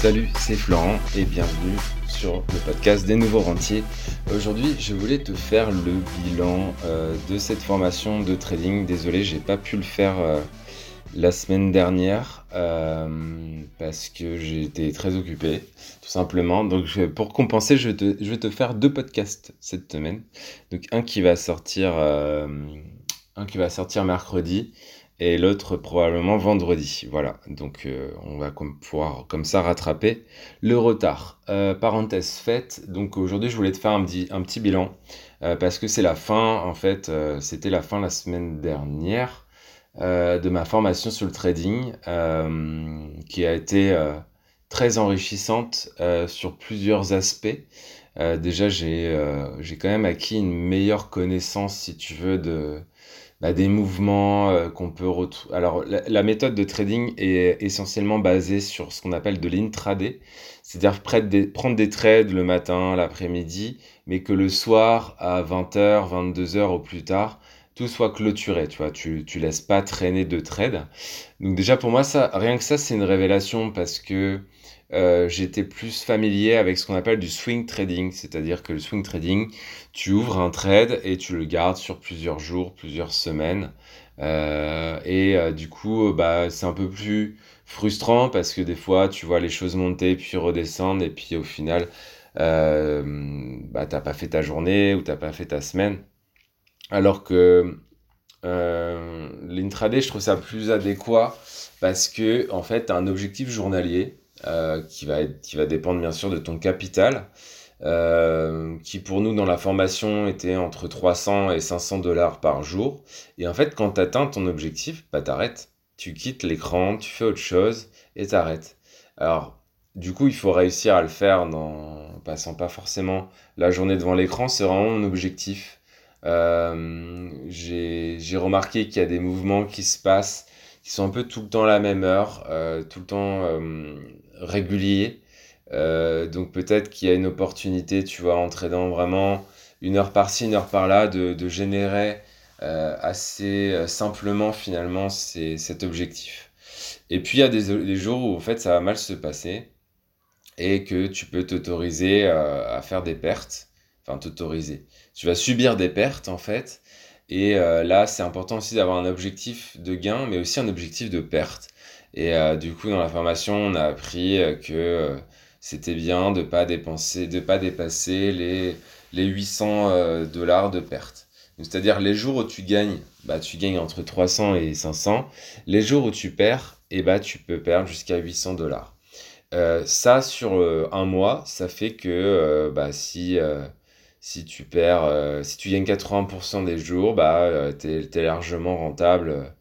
Salut, c'est Florent et bienvenue sur le podcast des nouveaux rentiers. Aujourd'hui, je voulais te faire le bilan euh, de cette formation de trading. Désolé, j'ai pas pu le faire euh, la semaine dernière euh, parce que j'étais très occupé, tout simplement. Donc, pour compenser, je, vais te faire deux podcasts cette semaine. Donc, un qui va sortir, un qui va sortir mercredi et l'autre probablement vendredi. Voilà, donc euh, on va pouvoir comme ça rattraper le retard. Euh, parenthèse faite, donc aujourd'hui je voulais te faire un petit, bilan euh, parce que c'est la fin, en fait, c'était la fin la semaine dernière de ma formation sur le trading qui a été très enrichissante sur plusieurs aspects. déjà, j'ai quand même acquis une meilleure connaissance, si tu veux, de, bah, des mouvements euh, qu'on peut retrouver. Alors, la, méthode de trading est essentiellement basée sur ce qu'on appelle de l'intraday, c'est-à-dire prendre des trades le matin, l'après-midi, mais que le soir, à 20h, 22h au plus tard, tout soit clôturé, tu vois, tu, tu laisses pas traîner de trades. Donc déjà pour moi, ça, rien que ça, c'est une révélation parce que euh, j'étais plus familier avec ce qu'on appelle du swing trading, c'est-à-dire que le swing trading, tu ouvres un trade et tu le gardes sur plusieurs jours, plusieurs semaines. Euh, et euh, du coup, bah, c'est un peu plus frustrant parce que des fois, tu vois les choses monter puis redescendre et puis au final, bah, t'as pas fait ta journée ou t'as pas fait ta semaine. Alors que l'intraday, je trouve ça plus adéquat parce que en fait, as un objectif journalier euh, qui, va qui va dépendre bien sûr de ton capital, euh, qui pour nous dans la formation était entre 300 et 500 dollars par jour. Et en fait, quand tu atteins ton objectif, bah t'arrêtes. Tu quittes l'écran, tu fais autre chose et t'arrêtes. Alors, du coup, il faut réussir à le faire en passant pas forcément la journée devant l'écran, c'est vraiment mon objectif. Euh, j'ai remarqué qu'il y a des mouvements qui se passent qui sont un peu tout le temps à la même heure, tout le temps réguliers. Euh, donc peut-être qu'il y a une opportunité, tu vois, en tradant vraiment une heure par-ci, une heure par-là, de, de générer assez simplement finalement cet objectif. Et puis il y a des, jours où en fait ça va mal se passer et que tu peux t'autoriser à faire des pertes. Enfin, t'autoriser. Tu vas subir des pertes en fait et euh, là, c'est important aussi d'avoir un objectif de gain, mais aussi un objectif de perte. Et euh, du coup, dans la formation, on a appris euh, que c'était bien de pas dépenser, de pas dépasser les, les 800 dollars de perte. C'est-à-dire les jours où tu gagnes, bah, tu gagnes entre 300 et 500. Les jours où tu perds, et eh bah, tu peux perdre jusqu'à 800 dollars. ça, sur un mois, ça fait que bah, si si tu perds, euh, si tu gagnes 80% des jours, bah, euh, tu es, largement rentable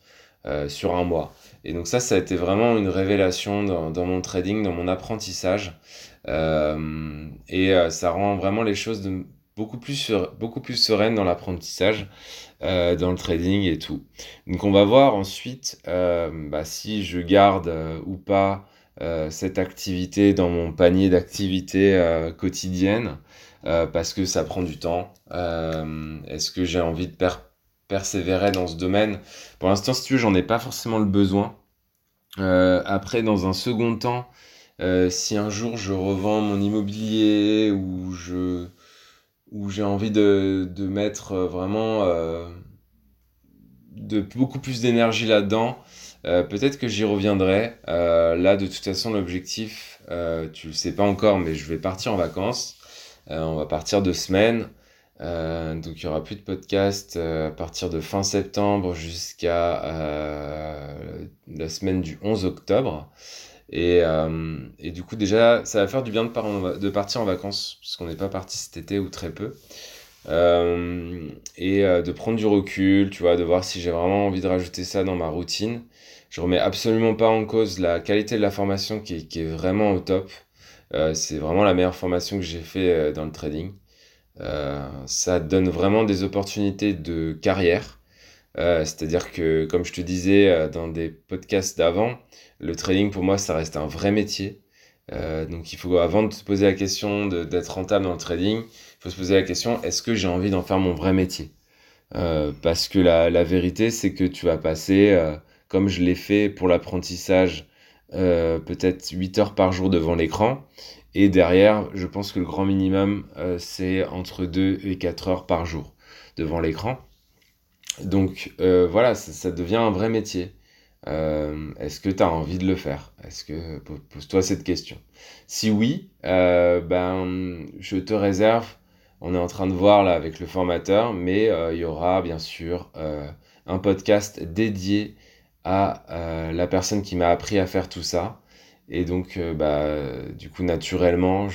euh, sur un mois. Et donc ça, ça a été vraiment une révélation dans, mon trading, dans mon apprentissage. et ça rend vraiment les choses beaucoup, plus beaucoup plus sereines dans l'apprentissage, dans le trading et tout. Donc on va voir ensuite bah, si je garde ou pas cette activité dans mon panier d'activités quotidiennes. Euh, parce que ça prend du temps. Euh, est-ce que j'ai envie de persévérer dans ce domaine Pour l'instant, si tu veux, j'en ai pas forcément le besoin. Euh, après, dans un second temps, si un jour je revends mon immobilier ou je j'ai envie de, mettre vraiment de beaucoup plus d'énergie là-dedans, peut-être que j'y reviendrai. là, de toute façon, l'objectif, tu le sais pas encore, mais je vais partir en vacances. Euh, on va partir de semaine. Euh, donc il y aura plus de podcast euh, à partir de fin septembre jusqu'à la semaine du 11 octobre. Et, et, du coup déjà ça va faire du bien de, de partir en vacances puisqu'on n'est pas parti cet été ou très peu. et de prendre du recul, tu vois, de voir si j'ai vraiment envie de rajouter ça dans ma routine. Je remets absolument pas en cause la qualité de la formation qui, qui est vraiment au top. Euh, c'est vraiment la meilleure formation que j'ai fait euh, dans le trading. Euh, ça donne vraiment des opportunités de carrière. C'est-à-dire que, comme je te disais dans des podcasts d'avant, le trading pour moi, ça reste un vrai métier. donc il faut, avant de se poser la question d'être rentable dans le trading, il faut se poser la question, est-ce que j'ai envie d'en faire mon vrai métier? Parce que la, la vérité, c'est que tu vas passer, comme je l'ai fait pour l'apprentissage peut-être 8 heures par jour devant l'écran. Et derrière, je pense que le grand minimum, c'est entre 2 et 4 heures par jour devant l'écran. Donc voilà, ça, devient un vrai métier. Est-ce que tu as envie de le faire? Est-ce que pose-toi cette question. Si oui, ben je te réserve on est en train de voir là avec le formateur, mais euh, il y aura bien sûr euh, un podcast dédié à euh, la personne qui m'a appris à faire tout ça. Et donc, bah, du coup, naturellement,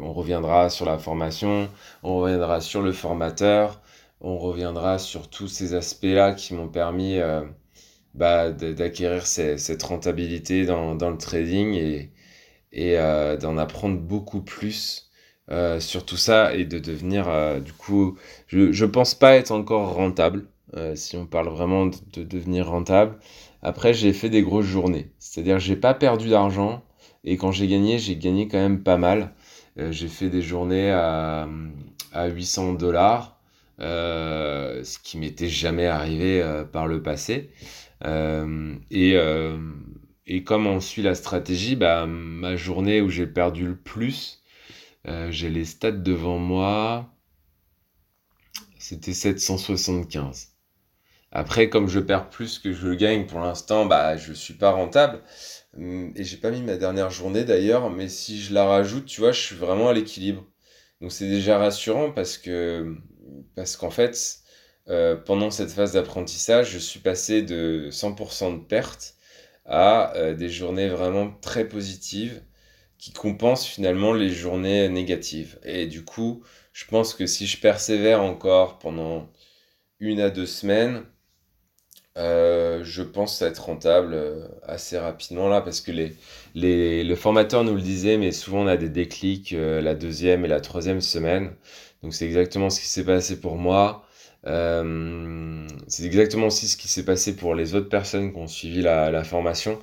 on reviendra sur la formation, on reviendra sur le formateur, on reviendra sur tous ces aspects-là qui m'ont permis bah, d'acquérir cette rentabilité dans, le trading et, et d'en apprendre beaucoup plus euh, sur tout ça et de devenir, euh, du coup, je, ne pense pas être encore rentable, euh, si on parle vraiment de, devenir rentable. Après, j'ai fait des grosses journées, c'est-à-dire j'ai pas perdu d'argent et quand j'ai gagné, j'ai gagné quand même pas mal. j'ai fait des journées à, à 800 dollars, ce qui m'était jamais arrivé par le passé. et, et comme on suit la stratégie, bah, ma journée où j'ai perdu le plus, euh, j'ai les stats devant moi. C'était 775. Après, comme je perds plus que je gagne pour l'instant, bah, je suis pas rentable. Hum, et j'ai pas mis ma dernière journée d'ailleurs, mais si je la rajoute, tu vois, je suis vraiment à l'équilibre. Donc c'est déjà rassurant parce que, parce qu'en fait, euh, pendant cette phase d'apprentissage, je suis passé de 100% de perte à euh, des journées vraiment très positives qui compense finalement les journées négatives. Et du coup, je pense que si je persévère encore pendant une à deux semaines, euh, je pense être rentable euh, assez rapidement là parce que les, les, le formateur nous le disait, mais souvent on a des déclics euh, la deuxième et la troisième semaine. Donc c'est exactement ce qui s'est passé pour moi. c'est exactement aussi ce qui s'est passé pour les autres personnes qui ont suivi la, la formation.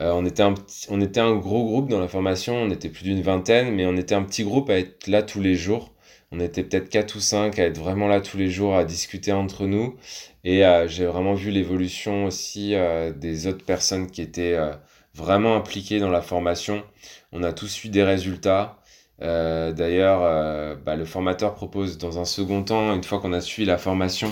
Euh, on, était un on était un gros groupe dans la formation, on était plus d'une vingtaine, mais on était un petit groupe à être là tous les jours. On était peut-être 4 ou 5 à être vraiment là tous les jours, à discuter entre nous. Et euh, j'ai vraiment vu l'évolution aussi euh, des autres personnes qui étaient vraiment impliquées dans la formation. On a tous eu des résultats. D'ailleurs, bah, le formateur propose dans un second temps, une fois qu'on a suivi la formation,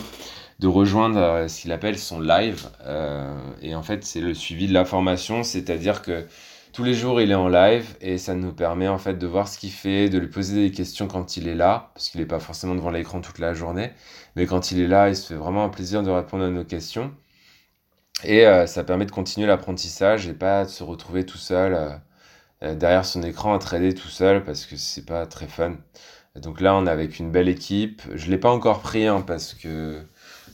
de rejoindre euh, ce qu'il appelle son live. Euh, et en fait, c'est le suivi de la formation, c'est-à-dire que tous les jours, il est en live et ça nous permet en fait de voir ce qu'il fait, de lui poser des questions quand il est là, parce qu'il n'est pas forcément devant l'écran toute la journée, mais quand il est là, il se fait vraiment un plaisir de répondre à nos questions. Et euh, ça permet de continuer l'apprentissage et pas de se retrouver tout seul derrière son écran à trader tout seul parce que c'est pas très fun. donc là, on est avec une belle équipe. Je l'ai pas encore pris hein, parce que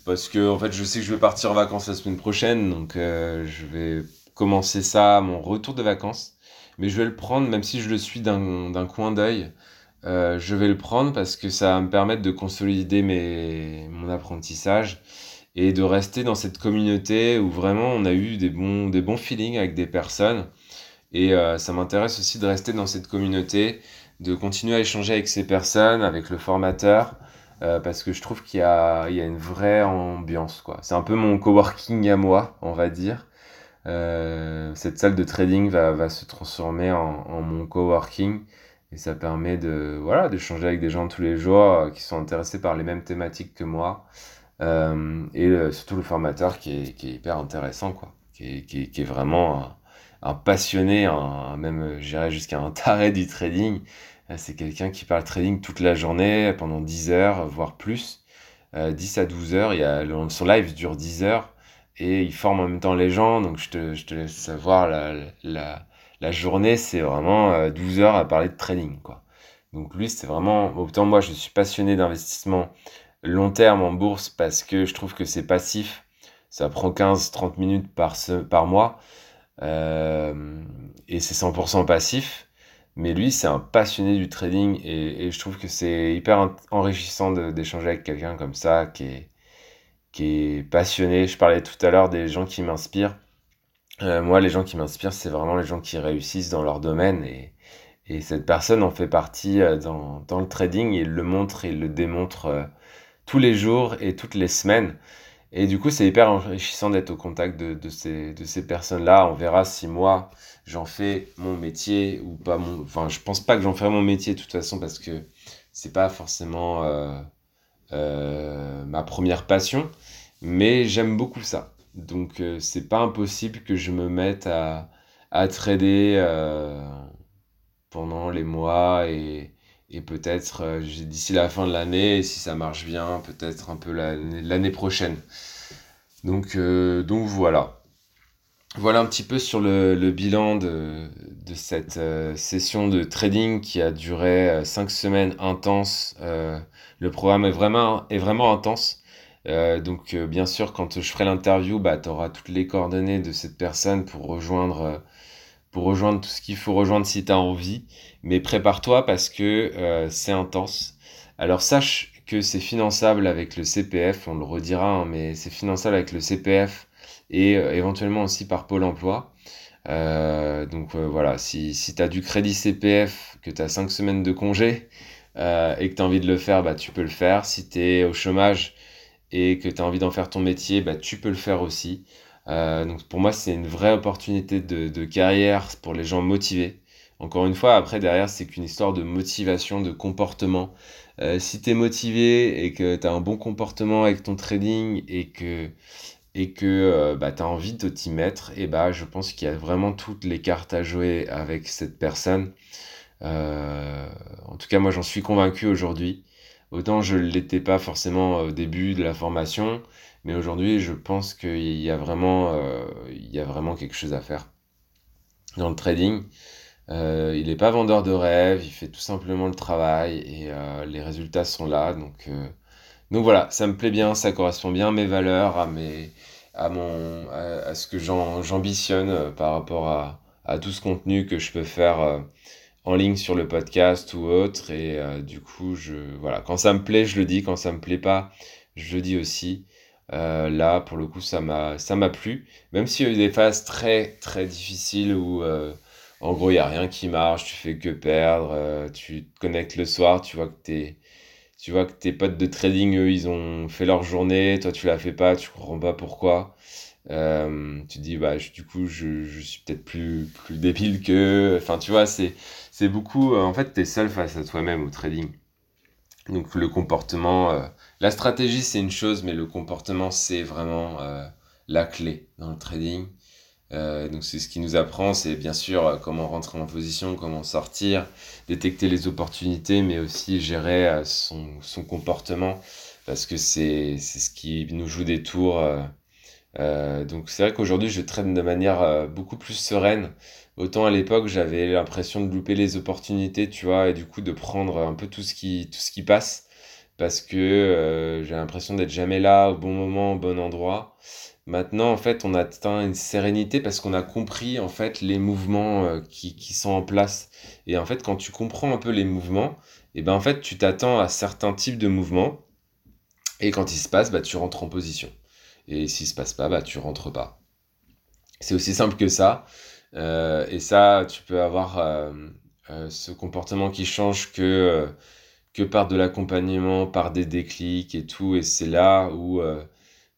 parce que en fait je sais que je vais partir en vacances la semaine prochaine, donc euh, je vais commencer ça, mon retour de vacances. Mais je vais le prendre, même si je le suis d'un coin d'œil, euh, je vais le prendre parce que ça va me permettre de consolider mes, mon apprentissage et de rester dans cette communauté où vraiment on a eu des bons, des bons feelings avec des personnes. Et euh, ça m'intéresse aussi de rester dans cette communauté, de continuer à échanger avec ces personnes, avec le formateur, euh, parce que je trouve qu'il y a, y a une vraie ambiance. Quoi. C'est un peu mon coworking à moi, on va dire. Euh, cette salle de trading va, va se transformer en, en, mon coworking et ça permet de voilà d'échanger avec des gens tous les jours euh, qui sont intéressés par les mêmes thématiques que moi euh, et surtout le formateur qui est, qui est hyper intéressant quoi qui est, qui est, vraiment un, passionné un, même j'irais jusqu'à un taré du trading euh, c'est quelqu'un qui parle trading toute la journée, pendant 10 heures, voire plus. 10 euh, à 12 heures. Il y a, son live dure 10 heures et il forme en même temps les gens. Donc je te, laisse savoir, la, journée, c'est vraiment 12 euh, heures à parler de trading. Quoi. Donc lui, c'est vraiment... Autant moi, je suis passionné d'investissement long terme en bourse parce que je trouve que c'est passif. Ça prend 15-30 minutes par, mois. Euh, et c'est 100% passif. Mais lui, c'est un passionné du trading et, je trouve que c'est hyper enrichissant d'échanger avec quelqu'un comme ça qui est, qui est passionné. Je parlais tout à l'heure des gens qui m'inspirent. Euh, moi, les gens qui m'inspirent, c'est vraiment les gens qui réussissent dans leur domaine et, et cette personne en fait partie euh, dans, dans, le trading. Il le montre il le démontre euh, tous les jours et toutes les semaines. Et du coup, c'est hyper enrichissant d'être au contact de, de ces, de ces personnes-là. On verra si moi, j'en fais mon métier ou pas mon... Enfin, je pense pas que j'en ferai mon métier de toute façon parce que c'est pas forcément ma première passion. Mais j'aime beaucoup ça. Donc, euh, c'est pas impossible que je me mette à, à trader pendant les mois et, et peut-être euh, d'ici la fin de l'année, si ça marche bien, peut-être un peu l'année prochaine. Donc, euh, donc voilà. Voilà un petit peu sur le, le bilan de, de cette euh, session de trading qui a duré 5 semaines intenses. le programme est vraiment, est vraiment intense. donc bien sûr, quand je ferai l'interview, bah, tu auras toutes les coordonnées de cette personne pour rejoindre pour rejoindre tout ce qu'il faut rejoindre si tu as envie. Mais prépare-toi parce que euh, c'est intense. Alors sache que c'est finançable avec le CPF, on le redira, hein, mais c'est finançable avec le CPF et euh, éventuellement aussi par Pôle Emploi. Euh, donc voilà, si, si tu as du crédit CPF, que tu as 5 semaines de congé et que tu as envie de le faire, bah, tu peux le faire. Si tu es au chômage et que tu as envie d'en faire ton métier, bah, tu peux le faire aussi. Euh, donc pour moi, c'est une vraie opportunité de, de, carrière pour les gens motivés. Encore une fois, après, derrière, c'est qu'une histoire de motivation, de comportement. Euh, si tu es motivé et que tu as un bon comportement avec ton trading et que, et que euh, bah, tu as envie de t'y mettre, et bah, je pense qu'il y a vraiment toutes les cartes à jouer avec cette personne. Euh, en tout cas, moi, j'en suis convaincu aujourd'hui. Autant je ne l'étais pas forcément au début de la formation, mais aujourd'hui, je pense qu'il y a vraiment, euh, y a vraiment quelque chose à faire dans le trading. Euh, il n'est pas vendeur de rêve, il fait tout simplement le travail et euh, les résultats sont là. Donc, donc voilà, ça me plaît bien, ça correspond bien à mes valeurs, à, mes, à, mon, à, ce que j'ambitionne par rapport à, à, tout ce contenu que je peux faire en ligne sur le podcast ou autre. Et du coup, je, voilà, quand ça me plaît, je le dis, quand ça me plaît pas, je le dis aussi. Euh, là, pour le coup, ça m'a, plu. Même s'il y a eu des phases très, très difficiles où, euh, en gros, il n'y a rien qui marche, tu fais que perdre, euh, tu te connectes le soir, tu vois que tes, tu vois que tes potes de trading, eux, ils ont fait leur journée, toi, tu la fais pas, tu comprends pas pourquoi. tu te dis, bah, du coup, je, je suis peut-être plus, plus débile que. Enfin, tu vois, c'est, beaucoup. en fait, tu es seul face à toi-même au trading. Donc, le comportement la stratégie, c'est une chose, mais le comportement, c'est vraiment euh, la clé dans le trading. Euh, donc c'est ce qui nous apprend, c'est bien sûr euh, comment rentrer en position, comment sortir, détecter les opportunités, mais aussi gérer son, son, comportement, parce que c'est ce qui nous joue des tours. donc c'est vrai qu'aujourd'hui je traîne de manière beaucoup plus sereine. Autant à l'époque j'avais l'impression de louper les opportunités, tu vois, et du coup de prendre un peu tout ce qui, tout ce qui passe parce que euh, j'ai l'impression d'être jamais là au bon moment, au bon endroit. Maintenant, en fait, on atteint une sérénité parce qu'on a compris en fait les mouvements euh, qui, qui, sont en place. Et en fait, quand tu comprends un peu les mouvements, et eh ben en fait, tu t'attends à certains types de mouvements. Et quand ils se passent, bah, tu rentres en position. Et s'il se passe pas, bah, tu rentres pas. C'est aussi simple que ça. Euh, et ça, tu peux avoir ce comportement qui change que que par de l'accompagnement, par des déclics et tout. Et c'est là où, euh,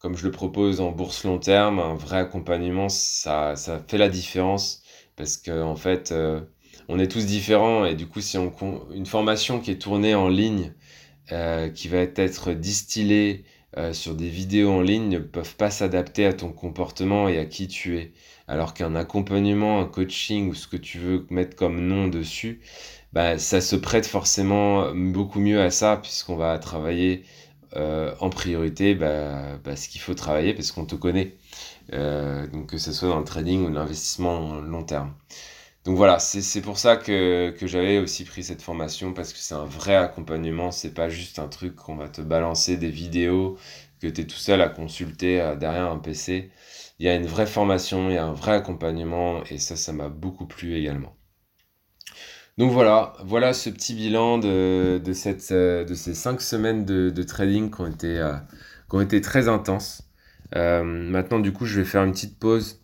comme je le propose en bourse long terme, un vrai accompagnement, ça, ça fait la différence. Parce qu'en en fait, euh, on est tous différents. Et du coup, si on une formation qui est tournée en ligne, euh, qui va être distillée sur des vidéos en ligne, ne peuvent pas s'adapter à ton comportement et à qui tu es. Alors qu'un accompagnement, un coaching ou ce que tu veux mettre comme nom dessus, bah, ça se prête forcément beaucoup mieux à ça, puisqu'on va travailler euh, en priorité bah, bah, ce qu'il faut travailler parce qu'on te connaît. Euh, donc que ce soit dans le trading ou l'investissement long terme. Donc voilà, c'est pour ça que, que j'avais aussi pris cette formation parce que c'est un vrai accompagnement, c'est pas juste un truc qu'on va te balancer des vidéos que tu es tout seul à consulter euh, derrière un PC. Il y a une vraie formation, il y a un vrai accompagnement et ça, ça m'a beaucoup plu également. Donc voilà, voilà ce petit bilan de, de, cette, euh, de ces cinq semaines de, trading qui ont été, euh, qui ont été très intenses. Euh, maintenant, du coup, je vais faire une petite pause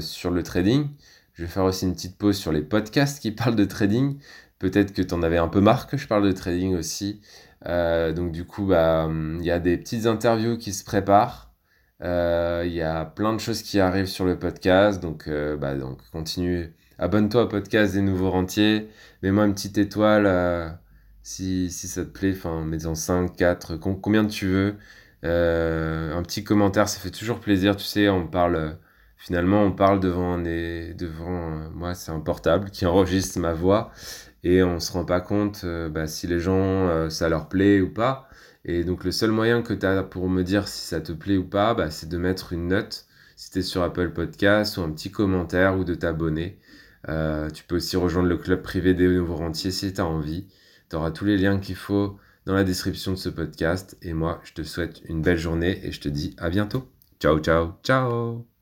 sur le trading. Je vais faire aussi une petite pause sur les podcasts qui parlent de trading. Peut-être que tu en avais un peu marre que je parle de trading aussi. donc du coup, bah, il y a des petites interviews qui se préparent. Il y a plein de choses qui arrivent sur le podcast, donc, bah, donc continue. Abonne-toi au podcast des Nouveaux Rentiers. Mets-moi une petite étoile si, si ça te plaît. Enfin, mets-en 5, 4, combien tu veux. un petit commentaire, ça fait toujours plaisir. Tu sais, on parle finalement, on parle devant, devant euh, moi, c'est un portable qui enregistre ma voix et on se rend pas compte euh, bah, si les gens, euh, ça leur plaît ou pas. Et donc, le seul moyen que tu as pour me dire si ça te plaît ou pas, bah, c'est de mettre une note si tu es sur Apple Podcast ou un petit commentaire ou de t'abonner. Tu peux aussi rejoindre le club privé des nouveaux rentiers si tu as envie. Tu auras tous les liens qu'il faut dans la description de ce podcast. Et moi, je te souhaite une belle journée et je te dis à bientôt. Ciao, ciao, ciao